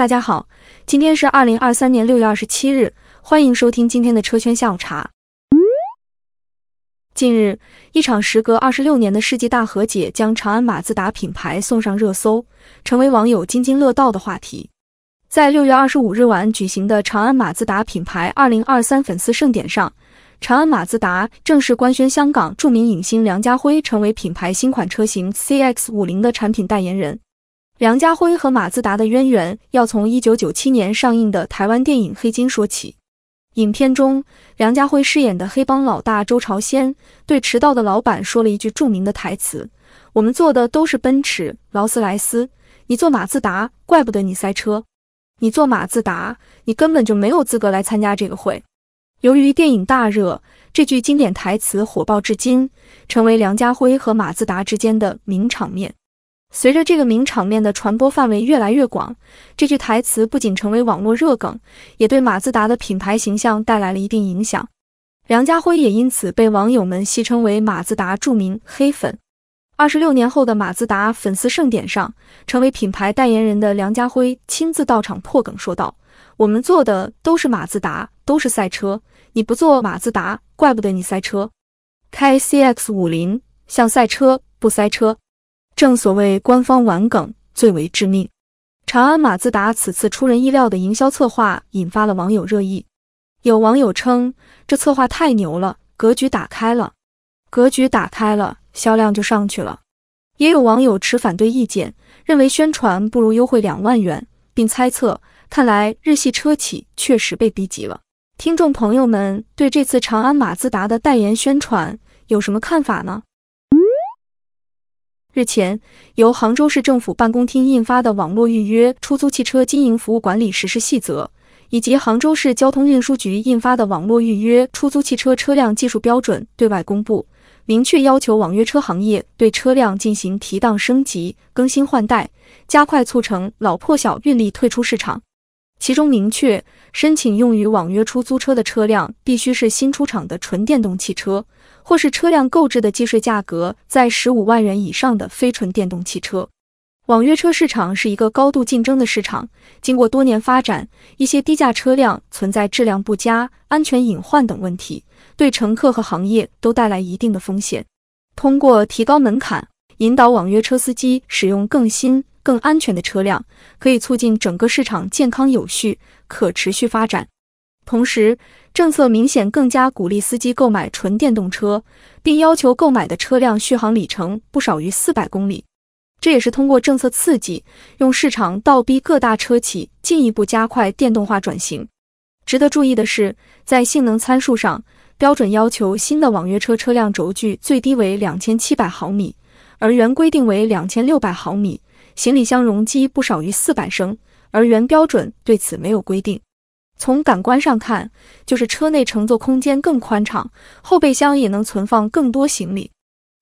大家好，今天是二零二三年六月二十七日，欢迎收听今天的车圈下午茶。近日，一场时隔二十六年的世纪大和解将长安马自达品牌送上热搜，成为网友津津乐道的话题。在六月二十五日晚举行的长安马自达品牌二零二三粉丝盛典上，长安马自达正式官宣香港著名影星梁家辉成为品牌新款车型 CX 五零的产品代言人。梁家辉和马自达的渊源要从一九九七年上映的台湾电影《黑金》说起。影片中，梁家辉饰演的黑帮老大周朝先对迟到的老板说了一句著名的台词：“我们坐的都是奔驰、劳斯莱斯，你坐马自达，怪不得你塞车。你坐马自达，你根本就没有资格来参加这个会。”由于电影大热，这句经典台词火爆至今，成为梁家辉和马自达之间的名场面。随着这个名场面的传播范围越来越广，这句台词不仅成为网络热梗，也对马自达的品牌形象带来了一定影响。梁家辉也因此被网友们戏称为马自达著名黑粉。二十六年后的马自达粉丝盛典上，成为品牌代言人的梁家辉亲自到场破梗说道：“我们做的都是马自达，都是赛车，你不坐马自达，怪不得你塞车。开 CX 五零像赛车不塞车。”正所谓官方玩梗最为致命，长安马自达此次出人意料的营销策划引发了网友热议。有网友称这策划太牛了，格局打开了，格局打开了，销量就上去了。也有网友持反对意见，认为宣传不如优惠两万元，并猜测看来日系车企确实被逼急了。听众朋友们对这次长安马自达的代言宣传有什么看法呢？日前，由杭州市政府办公厅印发的《网络预约出租汽车经营服务管理实施细则》，以及杭州市交通运输局印发的《网络预约出租汽车车辆技术标准》对外公布，明确要求网约车行业对车辆进行提档升级、更新换代，加快促成老破小运力退出市场。其中明确，申请用于网约出租车的车辆必须是新出厂的纯电动汽车。或是车辆购置的计税价格在十五万元以上的非纯电动汽车，网约车市场是一个高度竞争的市场。经过多年发展，一些低价车辆存在质量不佳、安全隐患等问题，对乘客和行业都带来一定的风险。通过提高门槛，引导网约车司机使用更新、更安全的车辆，可以促进整个市场健康有序、可持续发展。同时，政策明显更加鼓励司机购买纯电动车，并要求购买的车辆续航里程不少于四百公里。这也是通过政策刺激，用市场倒逼各大车企进一步加快电动化转型。值得注意的是，在性能参数上，标准要求新的网约车车辆轴距最低为两千七百毫米，而原规定为两千六百毫米；行李箱容积不少于四百升，而原标准对此没有规定。从感官上看，就是车内乘坐空间更宽敞，后备箱也能存放更多行李。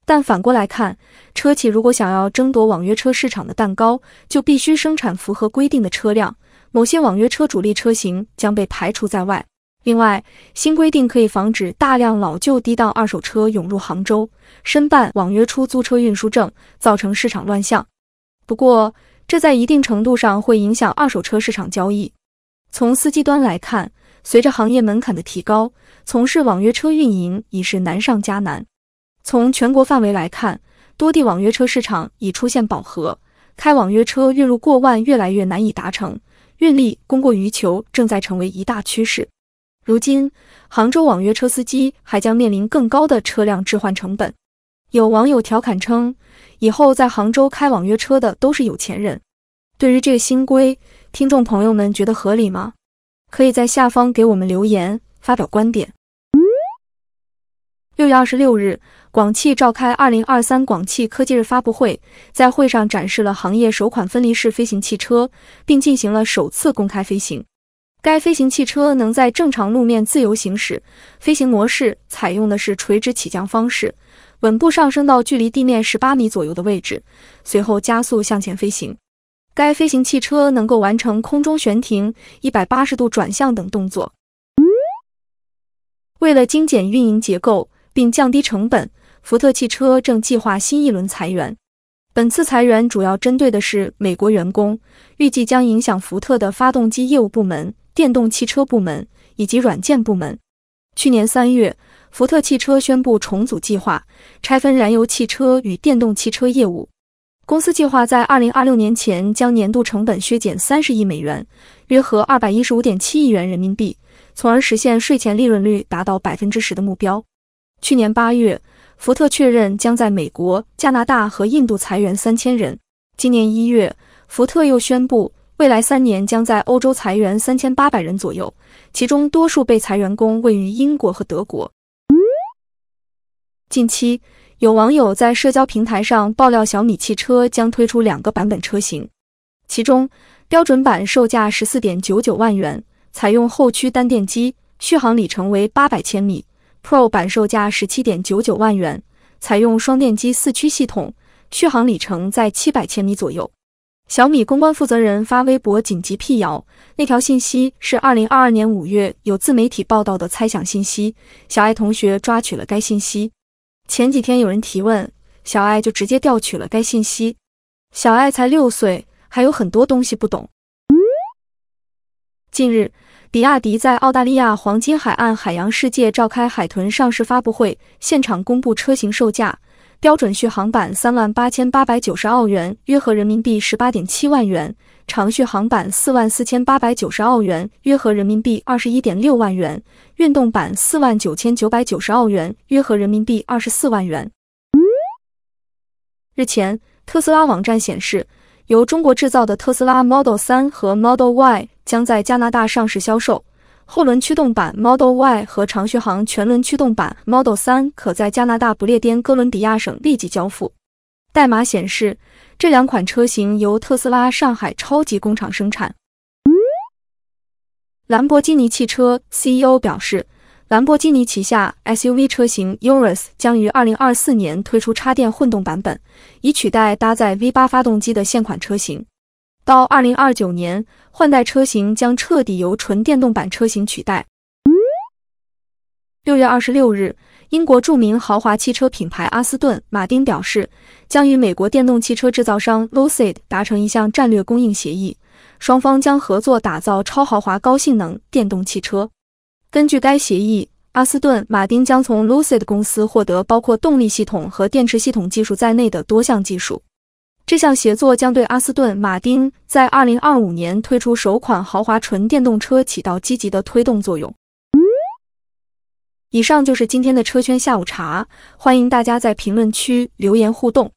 但反过来看，车企如果想要争夺网约车市场的蛋糕，就必须生产符合规定的车辆，某些网约车主力车型将被排除在外。另外，新规定可以防止大量老旧低档二手车涌入杭州，申办网约出租车运输证，造成市场乱象。不过，这在一定程度上会影响二手车市场交易。从司机端来看，随着行业门槛的提高，从事网约车运营已是难上加难。从全国范围来看，多地网约车市场已出现饱和，开网约车月入过万越来越难以达成，运力供过于求正在成为一大趋势。如今，杭州网约车司机还将面临更高的车辆置换成本。有网友调侃称，以后在杭州开网约车的都是有钱人。对于这个新规，听众朋友们觉得合理吗？可以在下方给我们留言发表观点。六月二十六日，广汽召开二零二三广汽科技日发布会，在会上展示了行业首款分离式飞行汽车，并进行了首次公开飞行。该飞行汽车能在正常路面自由行驶，飞行模式采用的是垂直起降方式，稳步上升到距离地面十八米左右的位置，随后加速向前飞行。该飞行汽车能够完成空中悬停、一百八十度转向等动作。为了精简运营结构并降低成本，福特汽车正计划新一轮裁员。本次裁员主要针对的是美国员工，预计将影响福特的发动机业务部门、电动汽车部门以及软件部门。去年三月，福特汽车宣布重组计划，拆分燃油汽车与电动汽车业务。公司计划在二零二六年前将年度成本削减三十亿美元，约合二百一十五点七亿元人民币，从而实现税前利润率达到百分之十的目标。去年八月，福特确认将在美国、加拿大和印度裁员三千人。今年一月，福特又宣布，未来三年将在欧洲裁员三千八百人左右，其中多数被裁员工位于英国和德国。近期。有网友在社交平台上爆料，小米汽车将推出两个版本车型，其中标准版售价十四点九九万元，采用后驱单电机，续航里程为八百千米；Pro 版售价十七点九九万元，采用双电机四驱系统，续航里程在七百千米左右。小米公关负责人发微博紧急辟谣，那条信息是二零二二年五月有自媒体报道的猜想信息，小爱同学抓取了该信息。前几天有人提问，小爱就直接调取了该信息。小爱才六岁，还有很多东西不懂。近日，比亚迪在澳大利亚黄金海岸海洋世界召开海豚上市发布会，现场公布车型售价。标准续航版三万八千八百九十澳元，约合人民币十八点七万元；长续航版四万四千八百九十澳元，约合人民币二十一点六万元；运动版四万九千九百九十澳元，约合人民币二十四万元。日前，特斯拉网站显示，由中国制造的特斯拉 Model 3和 Model Y 将在加拿大上市销售。后轮驱动版 Model Y 和长续航全轮驱动版 Model 3可在加拿大不列颠哥伦比亚省立即交付。代码显示，这两款车型由特斯拉上海超级工厂生产。兰博基尼汽车 CEO 表示，兰博基尼旗下 SUV 车型 Urus 将于2024年推出插电混动版本，以取代搭载 V8 发动机的现款车型。到二零二九年，换代车型将彻底由纯电动版车型取代。六月二十六日，英国著名豪华汽车品牌阿斯顿马丁表示，将与美国电动汽车制造商 Lucid 达成一项战略供应协议，双方将合作打造超豪华高性能电动汽车。根据该协议，阿斯顿马丁将从 Lucid 公司获得包括动力系统和电池系统技术在内的多项技术。这项协作将对阿斯顿马丁在二零二五年推出首款豪华纯电动车起到积极的推动作用。以上就是今天的车圈下午茶，欢迎大家在评论区留言互动。